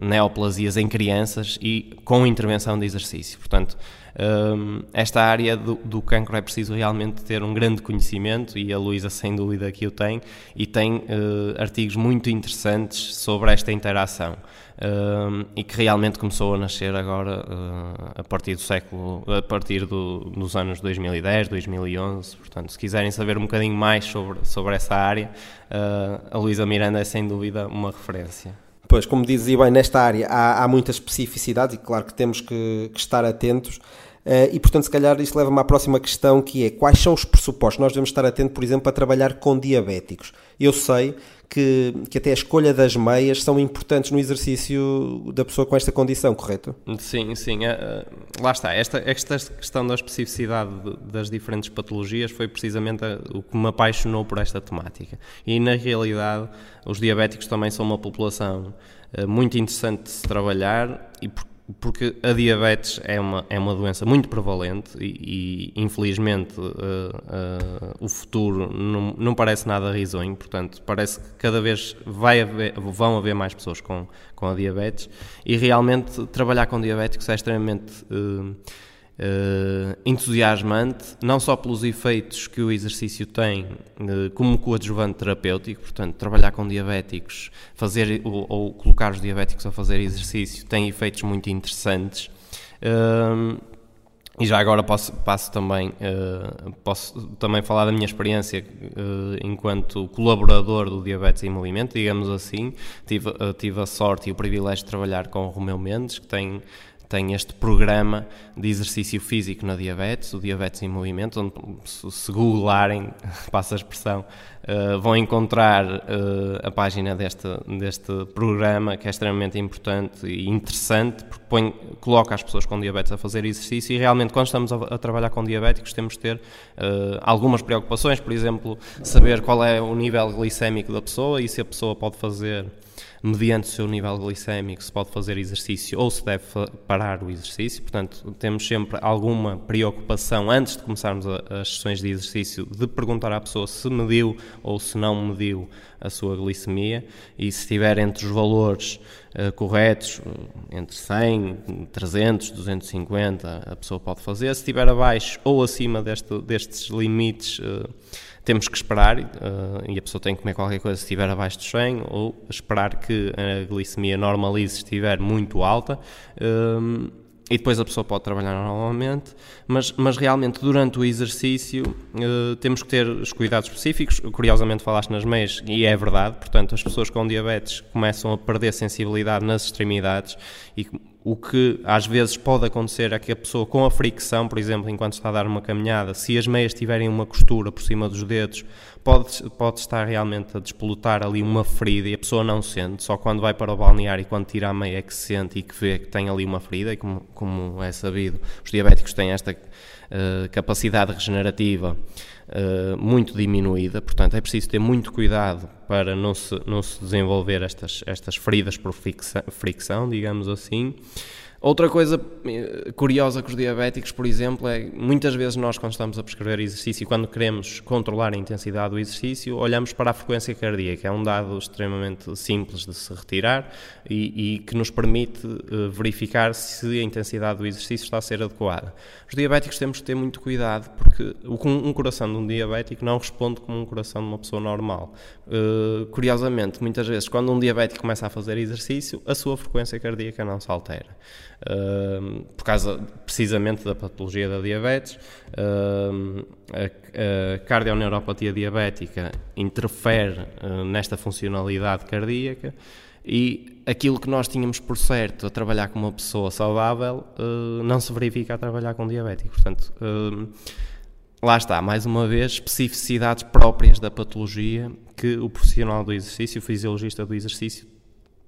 neoplasias em crianças e com intervenção de exercício. Portanto, um, esta área do, do cancro é preciso realmente ter um grande conhecimento e a Luísa sem dúvida que o tem e tem uh, artigos muito interessantes sobre esta interação um, e que realmente começou a nascer agora uh, a partir do século, a partir do, dos anos 2010, 2011, portanto se quiserem saber um bocadinho mais sobre, sobre essa área, uh, a Luísa Miranda é sem dúvida uma referência. Pois, como dizia bem, nesta área há, há muitas especificidades e claro que temos que, que estar atentos Uh, e, portanto, se calhar isso leva-me à próxima questão, que é quais são os pressupostos? Nós devemos estar atentos, por exemplo, a trabalhar com diabéticos. Eu sei que, que até a escolha das meias são importantes no exercício da pessoa com esta condição, correto? Sim, sim. Uh, lá está. Esta, esta questão da especificidade das diferentes patologias foi precisamente o que me apaixonou por esta temática. E, na realidade, os diabéticos também são uma população uh, muito interessante de se trabalhar e porque porque a diabetes é uma, é uma doença muito prevalente e, e infelizmente, uh, uh, o futuro não, não parece nada risonho, portanto, parece que cada vez vai haver, vão haver mais pessoas com, com a diabetes e realmente trabalhar com diabéticos é extremamente. Uh, uh, entusiasmante, não só pelos efeitos que o exercício tem uh, como coadjuvante terapêutico, portanto, trabalhar com diabéticos, fazer ou, ou, colocar os diabéticos a fazer exercício tem efeitos muito interessantes. Uh, e já agora posso, passo também, posso também falar da minha experiência enquanto colaborador do Diabetes em Movimento, digamos assim. Tive, tive a sorte e o privilégio de trabalhar com o Romeu Mendes, que tem tem este programa de exercício físico na diabetes, o Diabetes em Movimento, onde se googlarem, passa a expressão, uh, vão encontrar uh, a página deste, deste programa, que é extremamente importante e interessante, porque põe, coloca as pessoas com diabetes a fazer exercício e realmente quando estamos a, a trabalhar com diabéticos temos de ter uh, algumas preocupações, por exemplo, saber qual é o nível glicémico da pessoa e se a pessoa pode fazer mediante o seu nível glicémico, se pode fazer exercício ou se deve parar o exercício. Portanto, temos sempre alguma preocupação antes de começarmos as sessões de exercício de perguntar à pessoa se mediu ou se não mediu a sua glicemia e se estiver entre os valores uh, corretos, eh, entre 100, 300, 250, a pessoa pode fazer. Se estiver abaixo ou acima deste, destes limites, uh, temos que esperar uh, e a pessoa tem que comer qualquer coisa se estiver abaixo de 100 ou esperar que a glicemia normalize se estiver muito alta. Um, e depois a pessoa pode trabalhar normalmente, mas, mas realmente durante o exercício uh, temos que ter os cuidados específicos. Curiosamente falaste nas meias e é verdade, portanto as pessoas com diabetes começam a perder sensibilidade nas extremidades e o que às vezes pode acontecer é que a pessoa com a fricção, por exemplo, enquanto está a dar uma caminhada, se as meias tiverem uma costura por cima dos dedos, pode, pode estar realmente a despolutar ali uma ferida e a pessoa não sente, só quando vai para o balneário e quando tira a meia é que se sente e que vê que tem ali uma ferida, e como, como é sabido, os diabéticos têm esta capacidade regenerativa uh, muito diminuída, portanto é preciso ter muito cuidado para não se, não se desenvolver estas, estas feridas por fricção digamos assim. Outra coisa eh, curiosa com os diabéticos, por exemplo, é muitas vezes nós, quando estamos a prescrever exercício e quando queremos controlar a intensidade do exercício, olhamos para a frequência cardíaca. É um dado extremamente simples de se retirar e, e que nos permite uh, verificar se a intensidade do exercício está a ser adequada. Os diabéticos temos que ter muito cuidado porque um coração de um diabético não responde como um coração de uma pessoa normal. Uh, curiosamente, muitas vezes, quando um diabético começa a fazer exercício, a sua frequência cardíaca não se altera por causa precisamente da patologia da diabetes. A, cardioneuropatia diabética interfere uh, nesta funcionalidade cardíaca e aquilo que nós tínhamos por certo a trabalhar com uma pessoa saudável uh, não se verifica a trabalhar com diabético. Portanto, lá está, mais uma vez, especificidades próprias da patologia que o profissional do exercício, o fisiologista do exercício,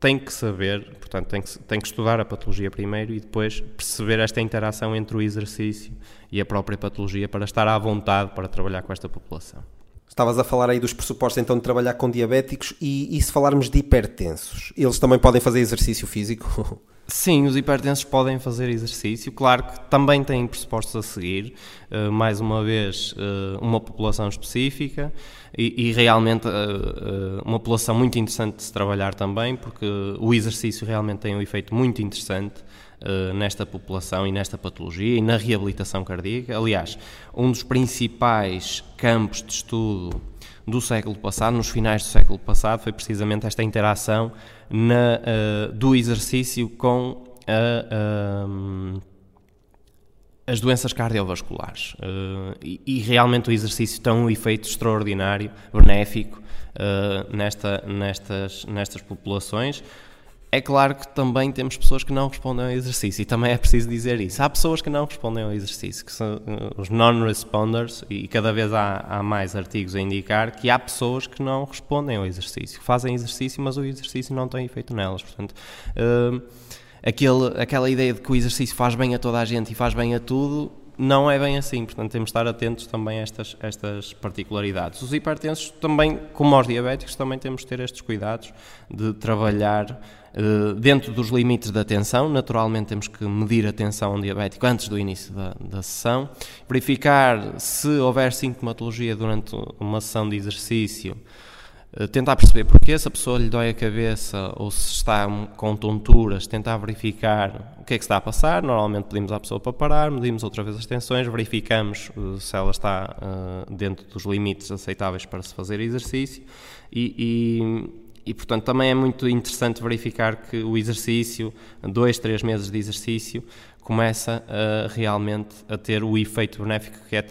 tem que saber, portanto, tem que, tem que estudar a patologia primeiro e depois perceber esta interação entre o exercício e a própria patologia para estar à vontade para trabalhar com esta população. Estavas a falar aí dos pressupostos então de trabalhar com diabéticos e, e se falarmos de hipertensos, eles também podem fazer exercício físico? Sim, os hipertensos podem fazer exercício, claro que também têm pressupostos a seguir, uh, mais uma vez, uh, uma população específica. E, e realmente uh, uma população muito interessante de se trabalhar também, porque o exercício realmente tem um efeito muito interessante nesta população e nesta patologia e na reabilitação cardíaca. Aliás, um dos principais campos de estudo do século passado, nos finais do século passado, foi precisamente esta interação na, uh, do exercício com a, uh, as doenças cardiovasculares. Uh, e, e, realmente o exercício tem um efeito extraordinário, benéfico, nesta, nestas, nestas populações. É claro que também temos pessoas que não respondem ao exercício e também é preciso dizer isso. Há pessoas que não respondem ao exercício, que são uh, os non-responders, e cada vez há, há, mais artigos a indicar que há pessoas que não respondem ao exercício, que fazem exercício, mas o exercício não tem efeito nelas. Portanto, uh, aquele, aquela ideia de que o exercício faz bem a toda a gente e faz bem a tudo não é bem assim, portanto temos de estar atentos também a estas, estas particularidades. Os hipertensos também, como os diabéticos, também temos de ter estes cuidados de trabalhar dentro dos limites da tensão. Naturalmente temos que medir a tensão um diabético antes do início da, da sessão, verificar se houver sintomatologia durante uma sessão de exercício, eh, tentar perceber porque se a pessoa lhe dói a cabeça ou se está com tonturas, tentar verificar o que é que está a passar. Normalmente pedimos à pessoa para parar, medimos outra vez as tensões, verificamos uh, se ela está dentro dos limites aceitáveis para se fazer exercício e, e e, portanto, também é muito interessante verificar que o exercício, dois, três meses de exercício, começa a, realmente a ter o efeito benéfico que é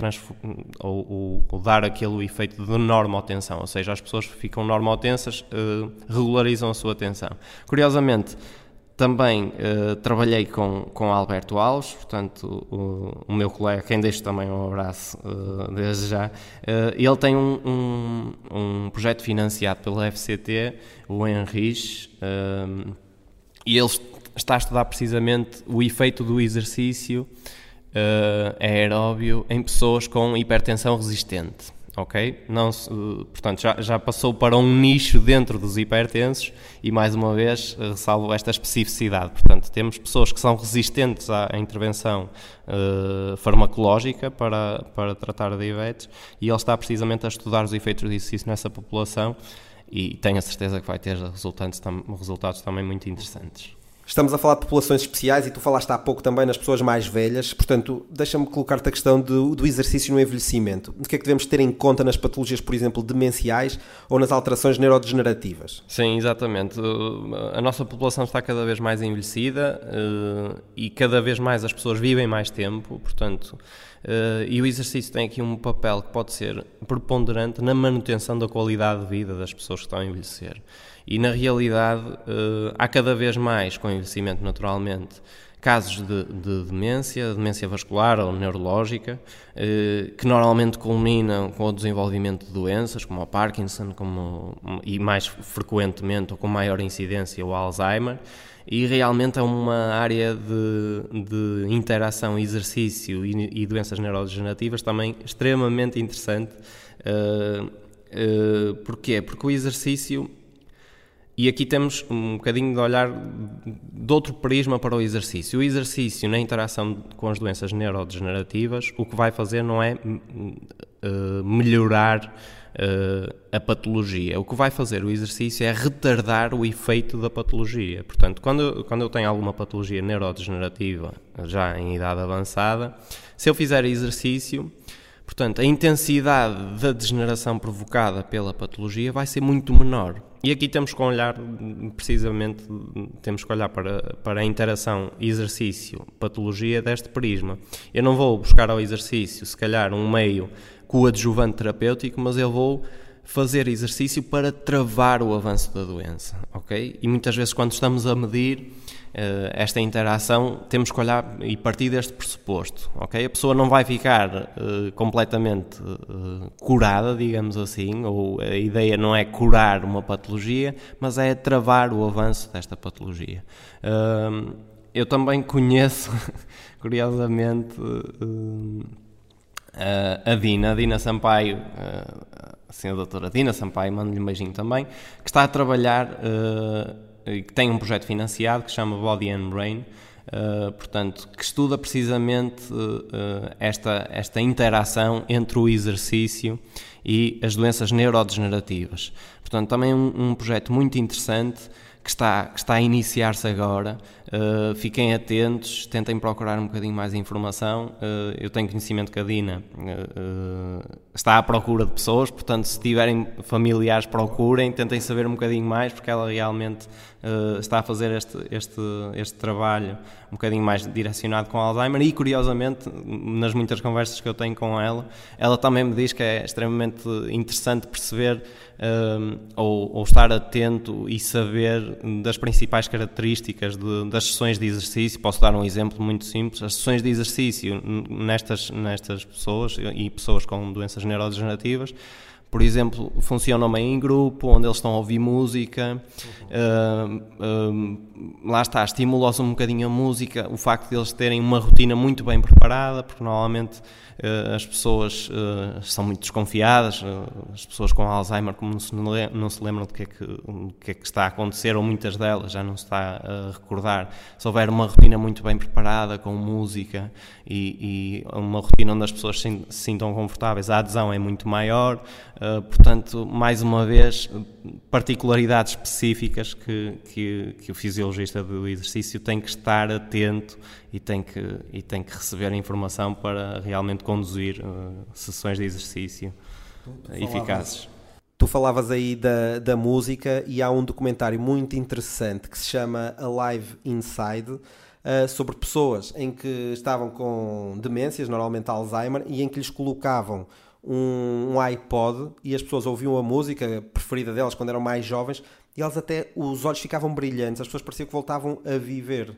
ou, ou, dar aquele efeito de normotensão, ou seja, as pessoas ficam normotensas uh, regularizam a sua tensão. Curiosamente, também uh, trabalhei com, com Alberto Alves, portanto, o, o, meu colega, quem deixo também um abraço uh, desde já. Uh, ele tem um, um, um, projeto financiado pela FCT, o Enrich, e ele está a estudar precisamente o efeito do exercício aeróbio em pessoas com hipertensão resistente ok? Não se, portanto, já, já passou para um nicho dentro dos hipertensos e, mais uma vez, ressalvo esta especificidade. Portanto, temos pessoas que são resistentes à intervenção uh, farmacológica para, para tratar a diabetes e ele está precisamente a estudar os efeitos do exercício nessa população e tenho a certeza que vai ter resultados, resultados também muito interessantes. Estamos a falar de populações especiais e tu falaste há pouco também nas pessoas mais velhas, portanto, deixa-me colocar-te a questão do, do, exercício no envelhecimento. O que é que devemos ter em conta nas patologias, por exemplo, demenciais ou nas alterações neurodegenerativas? Sim, exatamente. A nossa população está cada vez mais envelhecida eh, e cada vez mais as pessoas vivem mais tempo, portanto, eh, e o exercício tem aqui um papel que pode ser preponderante na manutenção da qualidade de vida das pessoas que estão a envelhecer. E na realidade uh, há cada vez mais, com o envelhecimento naturalmente, casos de, de demência, demência vascular ou neurológica, uh, que normalmente culminam com o desenvolvimento de doenças como o Parkinson como, e mais frequentemente ou com maior incidência o Alzheimer e realmente é uma área de, de interação, exercício e, e, doenças neurodegenerativas também extremamente interessante. Uh, porquê? Porque o exercício e aqui temos um bocadinho de olhar de outro prisma para o exercício. O exercício na interação com as doenças neurodegenerativas, o que vai fazer não é uh, melhorar uh, a patologia. O que vai fazer o exercício é retardar o efeito da patologia. Portanto, quando, quando eu tenho alguma patologia neurodegenerativa já em idade avançada, se eu fizer exercício, portanto, a intensidade da degeneração provocada pela patologia vai ser muito menor. E aqui temos que olhar, precisamente, temos que olhar para, para a interação exercício-patologia deste prisma. Eu não vou buscar ao exercício, se calhar, um meio coadjuvante terapêutico, mas eu vou fazer exercício para travar o avanço da doença, ok? E muitas vezes quando estamos a medir esta interação, temos que olhar e partir deste pressuposto, ok? A pessoa não vai ficar uh, completamente uh, curada, digamos assim, ou a ideia não é curar uma patologia, mas é travar o avanço desta patologia. eu também conheço, curiosamente, a Dina, a Dina Sampaio, assim a doutora Dina Sampaio, mando-lhe um beijinho também, que está a trabalhar que tem um projeto financiado que chama Body and Brain, Uh, portanto, que estuda precisamente uh, esta, esta interação entre o exercício e as doenças neurodegenerativas. Portanto, também um, um projeto muito interessante que está, que está a iniciar-se agora. Uh, fiquem atentos, tentem procurar um bocadinho mais informação. Uh, eu tenho conhecimento que a Dina uh, está à procura de pessoas, portanto, se tiverem familiares, procurem, tentem saber um bocadinho mais, porque ela realmente está a fazer este, este, este trabalho um bocadinho mais direcionado com Alzheimer. E, curiosamente, nas muitas conversas que eu tenho com ela, ela também me diz que é extremamente interessante perceber ou, ou, estar atento e saber das principais características de, das sessões de exercício. Posso dar um exemplo muito simples: as sessões de exercício nestas, nestas pessoas e pessoas com doenças neurodegenerativas por exemplo, funcionam bem em grupo, onde eles estão a ouvir música, uhum. uh, uh, lá está, estimula-se um bocadinho a música, o facto de eles terem uma rotina muito bem preparada, porque normalmente as pessoas são muito desconfiadas, as pessoas com Alzheimer, como não se, lembram do que, é que, que é que está a acontecer, ou muitas delas já não se está a recordar, se houver uma rotina muito bem preparada, com música e, e uma rotina onde as pessoas se, sintam confortáveis, a adesão é muito maior. Portanto, mais uma vez, particularidades específicas que, que, que, o fisiologista do exercício tem que estar atento e tem que, e tem que receber a informação para realmente conduzir uh, sessões de exercício tu, tu eficazes. Tu falavas aí da, da música e há um documentário muito interessante que se chama Alive Inside. Uh, sobre pessoas em que estavam com demências, normalmente Alzheimer, e em que lhes colocavam um, um iPod e as pessoas ouviam a música preferida delas quando eram mais jovens e elas até os olhos ficavam brilhantes, as pessoas pareciam que voltavam a viver.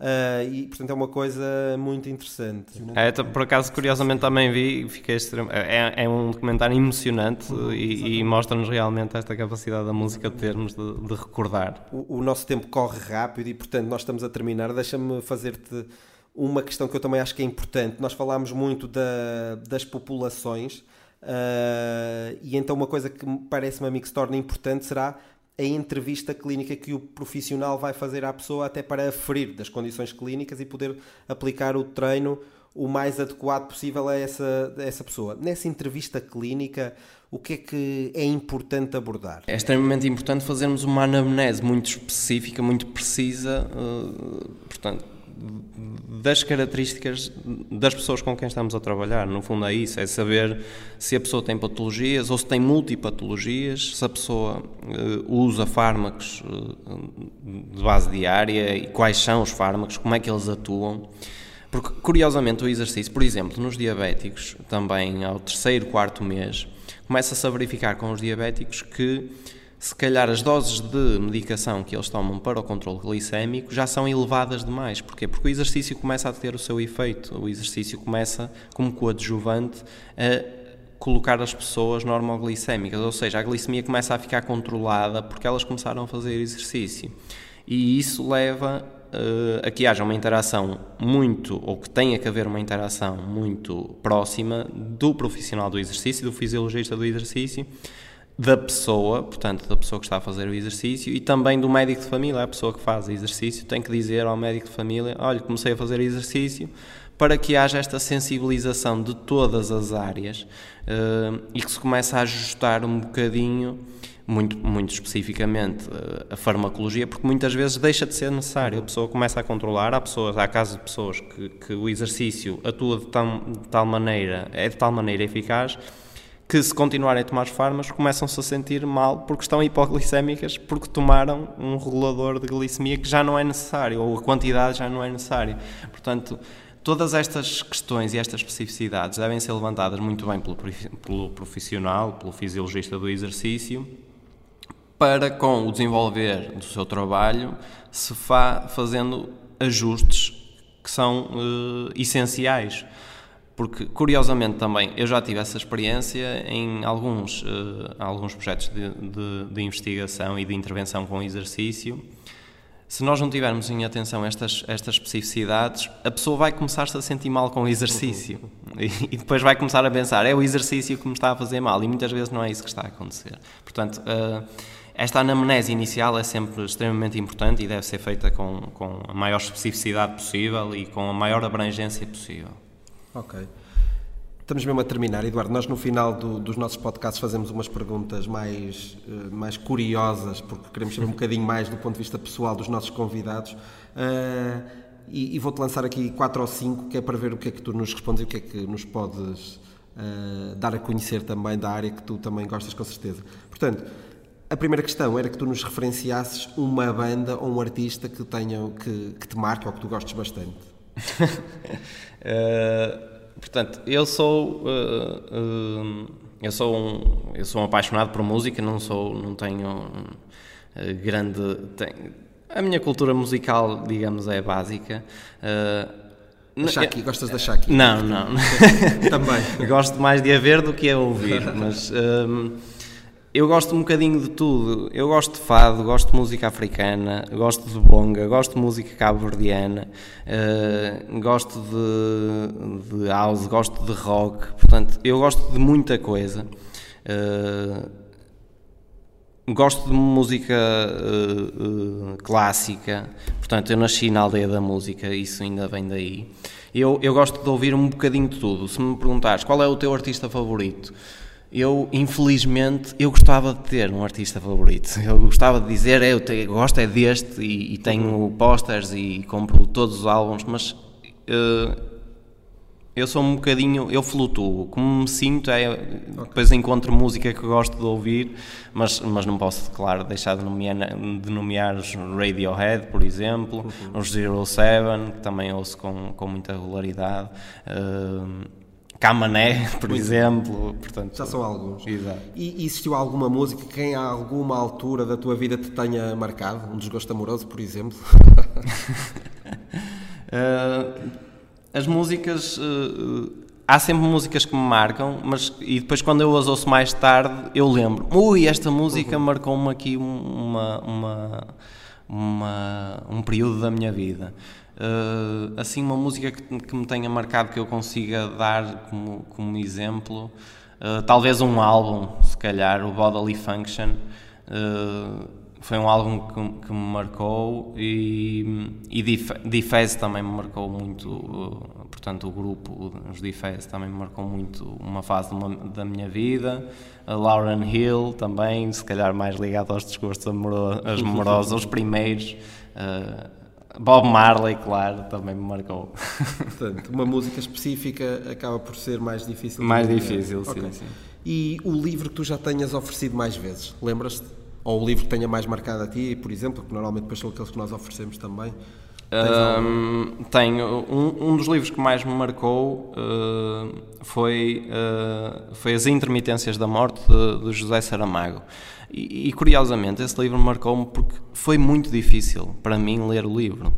Uh, e portanto é uma coisa muito interessante. É, por acaso, curiosamente também vi, fiquei extremo, é, é um documentário emocionante uhum, e, e mostra-nos realmente esta capacidade da música de termos de, de recordar. O, o, nosso tempo corre rápido e portanto nós estamos a terminar. Deixa-me fazer-te uma questão que eu também acho que é importante. Nós falámos muito da, das populações uh, e então uma coisa que parece-me a mim que se torna importante será a entrevista clínica que o profissional vai fazer à pessoa até para aferir das condições clínicas e poder aplicar o treino o mais adequado possível a essa, a essa pessoa. Nessa entrevista clínica, o que é que é importante abordar? É extremamente importante fazermos uma anamnese muito específica, muito precisa, uh, portanto, das características das pessoas com quem estamos a trabalhar. No fundo é isso, é saber se a pessoa tem patologias ou se tem multipatologias, se a pessoa uh, usa fármacos uh, de base diária e quais são os fármacos, como é que eles atuam. Porque, curiosamente, o exercício, por exemplo, nos diabéticos, também ao terceiro, quarto mês, começa-se a verificar com os diabéticos que se calhar as doses de medicação que eles tomam para o controle glicémico já são elevadas demais. Porquê? Porque o exercício começa a ter o seu efeito, o exercício começa, como coadjuvante, a colocar as pessoas normoglicémicas, ou seja, a glicemia começa a ficar controlada porque elas começaram a fazer exercício. E isso leva uh, a que haja uma interação muito, ou que tenha que haver uma interação muito próxima do profissional do exercício, do fisiologista do exercício, da pessoa, portanto, da pessoa que está a fazer o exercício e também do médico de família, a pessoa que faz exercício tem que dizer ao médico de família: olha, comecei a fazer exercício, para que haja esta sensibilização de todas as áreas uh, e que se comece a ajustar um bocadinho, muito, muito especificamente, uh, a farmacologia, porque muitas vezes deixa de ser necessário. A pessoa começa a controlar, há, pessoas, há casos de pessoas que, que o exercício atua de tal, de tal maneira, é de tal maneira eficaz que se continuarem a tomar os fármacos começam-se a sentir mal porque estão hipoglicémicas porque tomaram um regulador de glicemia que já não é necessário ou a quantidade já não é necessária. Portanto, todas estas questões e estas especificidades devem ser levantadas muito bem pelo, profissional, pelo fisiologista do exercício, para com o desenvolver do seu trabalho se vá fazendo ajustes que são uh, essenciais porque curiosamente também eu já tive essa experiência em alguns, uh, alguns projetos de, de, de, investigação e de intervenção com exercício. Se nós não tivermos em atenção estas, estas especificidades, a pessoa vai começar-se a sentir mal com o exercício e, e, depois vai começar a pensar: é o exercício que me está a fazer mal, e muitas vezes não é isso que está a acontecer. Portanto, uh, esta anamnese inicial é sempre extremamente importante e deve ser feita com, com a maior especificidade possível e com a maior abrangência possível. Ok. Estamos mesmo a terminar, Eduardo. Nós no final do, dos nossos podcasts fazemos umas perguntas mais, uh, mais curiosas, porque queremos saber um bocadinho mais do ponto de vista pessoal dos nossos convidados. Uh, e, e vou-te lançar aqui quatro ou cinco, que é para ver o que é que tu nos respondes e o que é que nos podes uh, dar a conhecer também da área que tu também gostas com certeza. Portanto, a primeira questão era que tu nos referenciasses uma banda ou um artista que, tenha, que, que te marque ou que tu gostes bastante. uh, portanto, eu sou uh, uh, eu sou um eu sou um apaixonado por música, não sou não tenho grande tenho, a minha cultura musical, digamos, é básica. Uh, Shaki, gostas da Shaki? Não, não. Também. Gosto mais de a ver do que a ouvir, mas eu gosto um bocadinho de tudo. Eu gosto de fado, gosto de música africana, gosto de bonga, gosto de música cabo-verdiana, uh, gosto de, de, house, gosto de rock. Portanto, eu gosto de muita coisa. Uh, gosto de música uh, clássica. Portanto, eu nasci na aldeia da música, isso ainda vem daí. Eu, eu gosto de ouvir um bocadinho de tudo. Se me perguntares qual é o teu artista favorito, eu infelizmente eu gostava de ter um artista favorito eu gostava de dizer eu te, gosto é deste e, e tenho posters e compro todos os álbuns mas uh, eu sou um bocadinho eu flutuo como me sinto é okay. depois encontro música que gosto de ouvir mas mas não posso claro deixar de nomear, de nomear os Radiohead por exemplo uhum. os Zero Seven que também ouço com, com muita regularidade uh, Camané, por Muito exemplo. Portanto, Já são alguns. Exato. E existiu alguma música que em alguma altura da tua vida te tenha marcado? Um desgosto amoroso, por exemplo? uh, as músicas. Uh, há sempre músicas que me marcam, mas e depois quando eu as ouço mais tarde, eu lembro. Ui, esta música uhum. marcou-me aqui uma, uma, uma, um período da minha vida. Uh, assim, uma música que, que, me tenha marcado que eu consiga dar como, como exemplo, uh, talvez um álbum, se calhar, o Bodily Function. Uh, foi um álbum que, que, me marcou e, e Difez também me marcou muito, portanto o grupo, os Difez também me marcou muito uma fase uma, da minha vida, a Lauren Hill também, se calhar mais ligado aos desgostos amorosos, os primeiros, uh, Bob Marley, claro, também me marcou. Portanto, uma música específica acaba por ser mais difícil. Mais difícil, sim, okay. sim. E o livro que tu já tenhas oferecido mais vezes, lembras-te? Ou o livro que tenha mais marcado a ti, por exemplo, que normalmente depois são aqueles que nós oferecemos também. Um, tenho um, um, dos livros que mais me marcou uh, foi, uh, foi As Intermitências da Morte de, de José Saramago. E, e curiosamente, esse livro marcou-me porque foi muito difícil para mim ler o livro.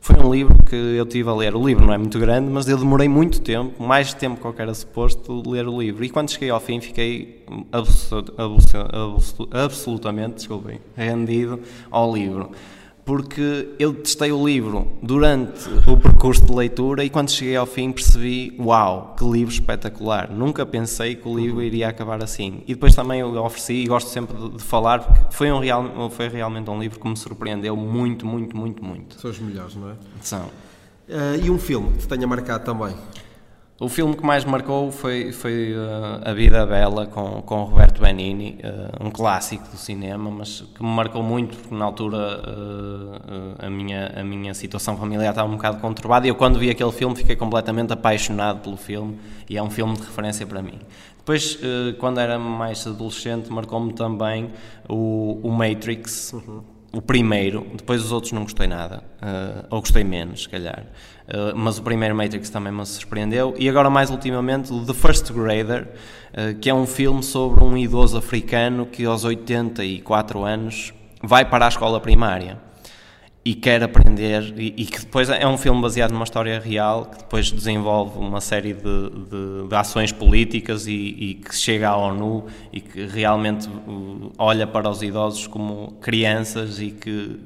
Foi um livro que eu tive a ler. O livro não é muito grande, mas eu demorei muito tempo, mais tempo que eu era suposto, ler o livro. E quando cheguei ao fim, fiquei absolut, absolut, absolut, absolutamente desculpem, rendido ao livro porque eu testei o livro durante o percurso de leitura e quando cheguei ao fim percebi, uau, que livro espetacular. Nunca pensei que o livro iria acabar assim. E depois também eu ofereci, e gosto sempre de, de falar, porque foi, um real, foi realmente um livro que me surpreendeu muito, muito, muito, muito. São os melhores, não é? São. Uh, e um filme que te tenha marcado também? O filme que mais marcou foi, foi uh, A Vida Bela com, com Roberto Benini, uh, um clássico do cinema, mas que me marcou muito porque na altura uh, a, minha, a minha situação familiar estava um bocado conturbada e eu quando vi aquele filme fiquei completamente apaixonado pelo filme e é um filme de referência para mim. Depois, quando era mais adolescente, marcou-me também o, o Matrix. Uhum o primeiro, depois os outros não gostei nada, uh, ou gostei menos, se calhar. Uh, mas o primeiro Matrix também me surpreendeu. E agora, mais ultimamente, The First Grader, uh, que é um filme sobre um idoso africano que aos 84 anos vai para a escola primária e quer aprender e, e, que depois é um filme baseado numa história real que depois desenvolve uma série de, de, de ações políticas e, e, que chega à ONU e que realmente uh, olha para os idosos como crianças e que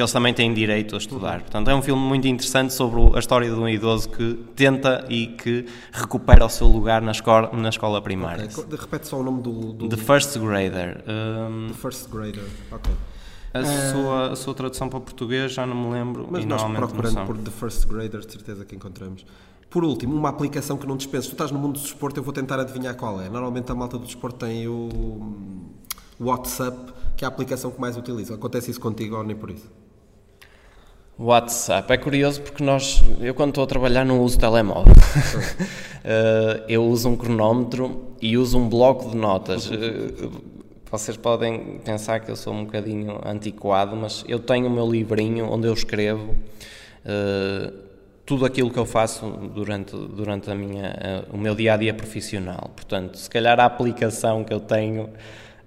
que eles também têm direito a estudar. Portanto, é um filme muito interessante sobre a história de um idoso que tenta e que recupera o seu lugar na escola, na escola primária. Okay. Repete só o nome do... do... The First Grader. Um... The First Grader, ok. A, sua, a sua tradução para português já não me lembro. Mas nós procurando por The First Grader, de certeza que encontramos. Por último, uma aplicação que não dispenses. Tu estás no mundo do desporto, eu vou tentar adivinhar qual é. Normalmente a malta do desporto tem o WhatsApp, que é a aplicação que mais utiliza. Acontece isso contigo ou nem por isso? WhatsApp é curioso porque nós, eu quando estou a trabalhar não uso telemóvel. uh, eu uso um cronómetro e uso um bloco de notas. Uh, vocês podem pensar que eu sou um bocadinho antiquado, mas eu tenho o meu livrinho onde eu escrevo uh, tudo aquilo que eu faço durante, durante a minha, o meu dia a dia profissional. Portanto, se calhar a aplicação que eu tenho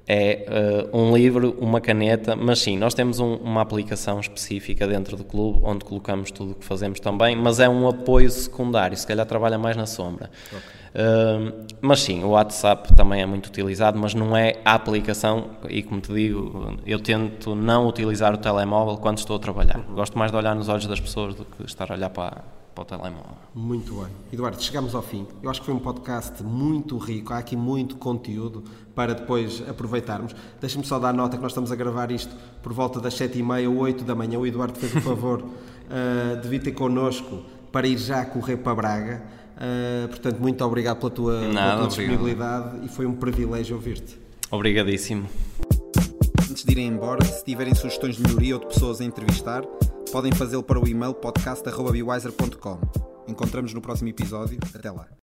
é uh, um livro, uma caneta, mas sim, nós temos um, uma aplicação específica dentro do clube onde colocamos tudo o que fazemos também, mas é um apoio secundário, se calhar trabalha mais na sombra. Okay. Uh, mas sim, o WhatsApp também é muito utilizado, mas não é a aplicação, e como te digo, eu tento não utilizar o telemóvel quando estou a trabalhar. Uhum. Gosto mais de olhar nos olhos das pessoas do que estar a olhar para, para o telemóvel. Muito bem. Eduardo, chegamos ao fim. Eu acho que foi um podcast muito rico, há aqui muito conteúdo para depois aproveitarmos. Deixa-me só dar nota que nós estamos a gravar isto por volta das 7h30 ou 8 da manhã. O Eduardo fez o favor uh, de vir ter connosco para ir já correr para Braga. Uh, portanto, muito obrigado pela tua, Nada, pela tua disponibilidade e foi um privilégio ouvir-te. Obrigadíssimo. Antes de irem embora, se tiverem sugestões de melhoria ou de pessoas a entrevistar, podem fazê-lo para o e-mail podcast.bewiser.com. Encontramos no próximo episódio. Até lá.